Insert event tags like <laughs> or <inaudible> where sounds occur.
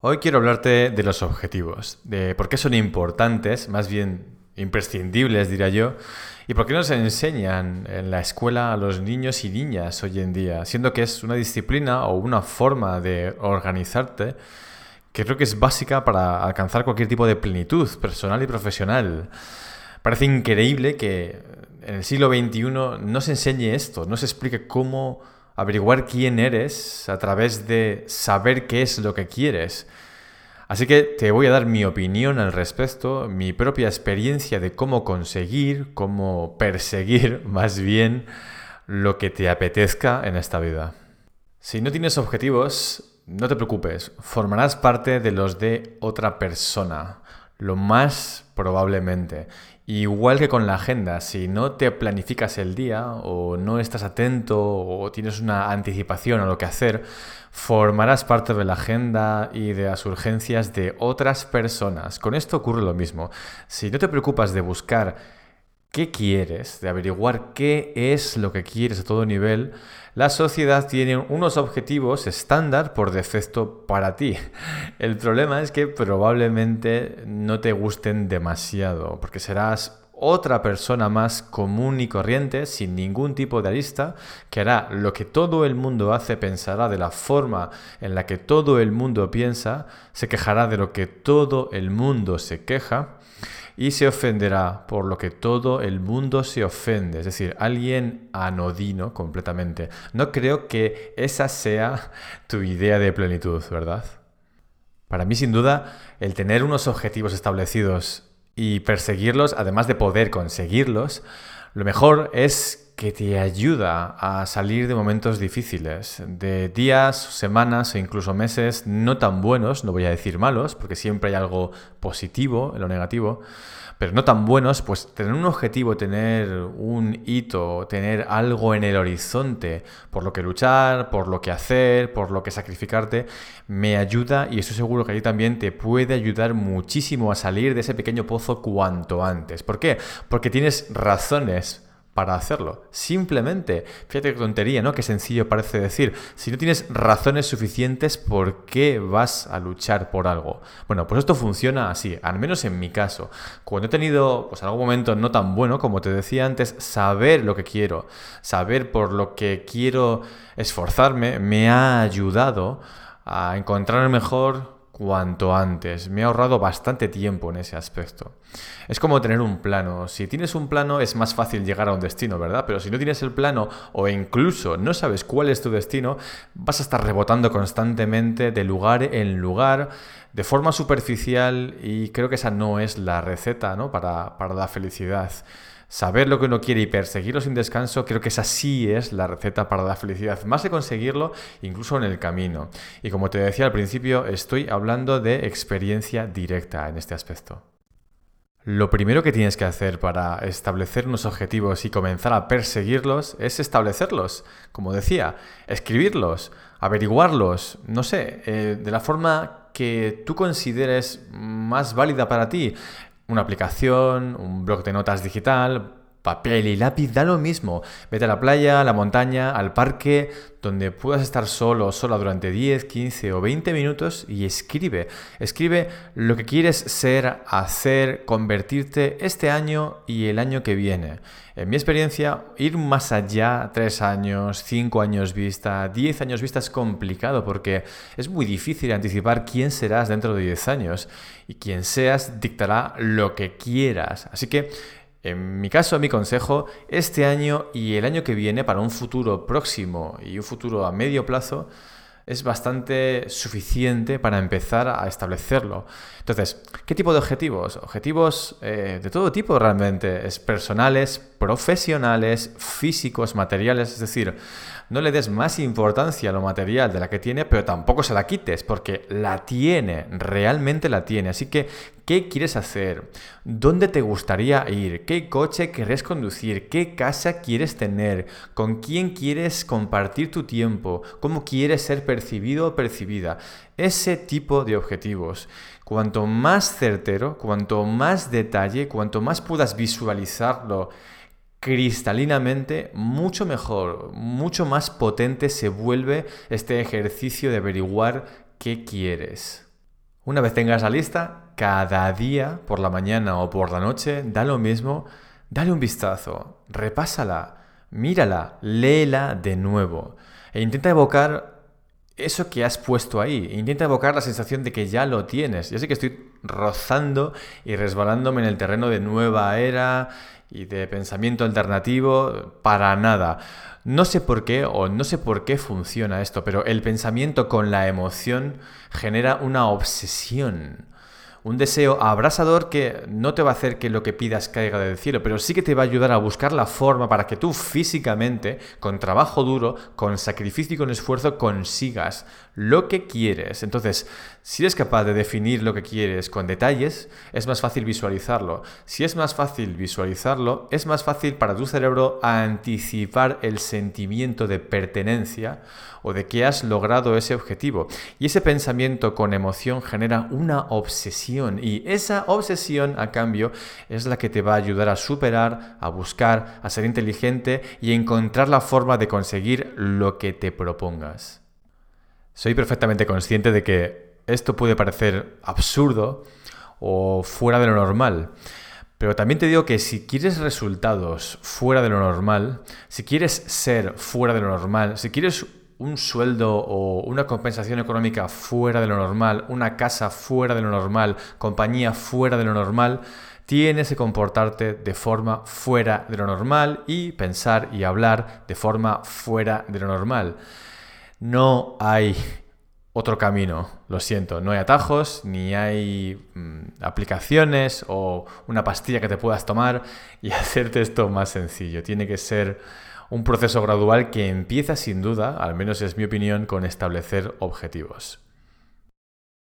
Hoy quiero hablarte de los objetivos, de por qué son importantes, más bien imprescindibles, diría yo, y por qué nos enseñan en la escuela a los niños y niñas hoy en día, siendo que es una disciplina o una forma de organizarte que creo que es básica para alcanzar cualquier tipo de plenitud personal y profesional. Parece increíble que en el siglo XXI no se enseñe esto, no se explique cómo averiguar quién eres a través de saber qué es lo que quieres. Así que te voy a dar mi opinión al respecto, mi propia experiencia de cómo conseguir, cómo perseguir <laughs> más bien lo que te apetezca en esta vida. Si no tienes objetivos, no te preocupes, formarás parte de los de otra persona, lo más probablemente. Igual que con la agenda, si no te planificas el día o no estás atento o tienes una anticipación a lo que hacer, formarás parte de la agenda y de las urgencias de otras personas. Con esto ocurre lo mismo. Si no te preocupas de buscar qué quieres, de averiguar qué es lo que quieres a todo nivel, la sociedad tiene unos objetivos estándar por defecto para ti. <laughs> El problema es que probablemente no te gusten demasiado, porque serás otra persona más común y corriente, sin ningún tipo de arista, que hará lo que todo el mundo hace, pensará de la forma en la que todo el mundo piensa, se quejará de lo que todo el mundo se queja, y se ofenderá por lo que todo el mundo se ofende, es decir, alguien anodino completamente. No creo que esa sea tu idea de plenitud, ¿verdad? Para mí, sin duda, el tener unos objetivos establecidos y perseguirlos, además de poder conseguirlos, lo mejor es que te ayuda a salir de momentos difíciles, de días, semanas o incluso meses no tan buenos, no voy a decir malos, porque siempre hay algo positivo en lo negativo, pero no tan buenos, pues tener un objetivo, tener un hito, tener algo en el horizonte por lo que luchar, por lo que hacer, por lo que sacrificarte, me ayuda y estoy seguro que a ti también te puede ayudar muchísimo a salir de ese pequeño pozo cuanto antes. ¿Por qué? Porque tienes razones para hacerlo. Simplemente, fíjate qué tontería, ¿no? Qué sencillo parece decir. Si no tienes razones suficientes, ¿por qué vas a luchar por algo? Bueno, pues esto funciona así, al menos en mi caso. Cuando he tenido, pues algún momento no tan bueno, como te decía antes, saber lo que quiero, saber por lo que quiero esforzarme, me ha ayudado a encontrar mejor cuanto antes. Me ha ahorrado bastante tiempo en ese aspecto. Es como tener un plano. Si tienes un plano es más fácil llegar a un destino, ¿verdad? Pero si no tienes el plano o incluso no sabes cuál es tu destino, vas a estar rebotando constantemente de lugar en lugar, de forma superficial y creo que esa no es la receta ¿no? para, para la felicidad. Saber lo que uno quiere y perseguirlo sin descanso, creo que esa sí es la receta para la felicidad, más de conseguirlo incluso en el camino. Y como te decía al principio, estoy hablando de experiencia directa en este aspecto. Lo primero que tienes que hacer para establecer unos objetivos y comenzar a perseguirlos es establecerlos, como decía, escribirlos, averiguarlos, no sé, eh, de la forma que tú consideres más válida para ti una aplicación, un blog de notas digital, papel y lápiz, da lo mismo. Vete a la playa, a la montaña, al parque, donde puedas estar solo o sola durante 10, 15 o 20 minutos y escribe. Escribe lo que quieres ser, hacer, convertirte este año y el año que viene. En mi experiencia, ir más allá, 3 años, 5 años vista, 10 años vista es complicado porque es muy difícil anticipar quién serás dentro de 10 años y quien seas dictará lo que quieras. Así que en mi caso, mi consejo, este año y el año que viene, para un futuro próximo y un futuro a medio plazo, es bastante suficiente para empezar a establecerlo. Entonces, ¿qué tipo de objetivos? Objetivos eh, de todo tipo realmente, es personales, profesionales, físicos, materiales, es decir, no le des más importancia a lo material de la que tiene, pero tampoco se la quites, porque la tiene, realmente la tiene. Así que, ¿qué quieres hacer? ¿Dónde te gustaría ir? ¿Qué coche querés conducir? ¿Qué casa quieres tener? ¿Con quién quieres compartir tu tiempo? ¿Cómo quieres ser percibido o percibida? Ese tipo de objetivos. Cuanto más certero, cuanto más detalle, cuanto más puedas visualizarlo, cristalinamente, mucho mejor, mucho más potente se vuelve este ejercicio de averiguar qué quieres. Una vez tengas la lista, cada día, por la mañana o por la noche, da lo mismo, dale un vistazo, repásala, mírala, léela de nuevo e intenta evocar eso que has puesto ahí. Intenta evocar la sensación de que ya lo tienes. Ya sé que estoy rozando y resbalándome en el terreno de nueva era y de pensamiento alternativo, para nada. No sé por qué o no sé por qué funciona esto, pero el pensamiento con la emoción genera una obsesión. Un deseo abrasador que no te va a hacer que lo que pidas caiga del cielo, pero sí que te va a ayudar a buscar la forma para que tú físicamente, con trabajo duro, con sacrificio y con esfuerzo, consigas lo que quieres. Entonces, si eres capaz de definir lo que quieres con detalles, es más fácil visualizarlo. Si es más fácil visualizarlo, es más fácil para tu cerebro anticipar el sentimiento de pertenencia o de que has logrado ese objetivo. Y ese pensamiento con emoción genera una obsesión y esa obsesión a cambio es la que te va a ayudar a superar, a buscar, a ser inteligente y encontrar la forma de conseguir lo que te propongas. Soy perfectamente consciente de que esto puede parecer absurdo o fuera de lo normal. Pero también te digo que si quieres resultados fuera de lo normal, si quieres ser fuera de lo normal, si quieres un sueldo o una compensación económica fuera de lo normal, una casa fuera de lo normal, compañía fuera de lo normal, tienes que comportarte de forma fuera de lo normal y pensar y hablar de forma fuera de lo normal. No hay otro camino, lo siento, no hay atajos, ni hay mm, aplicaciones o una pastilla que te puedas tomar y <laughs> hacerte esto más sencillo. Tiene que ser un proceso gradual que empieza sin duda, al menos es mi opinión, con establecer objetivos.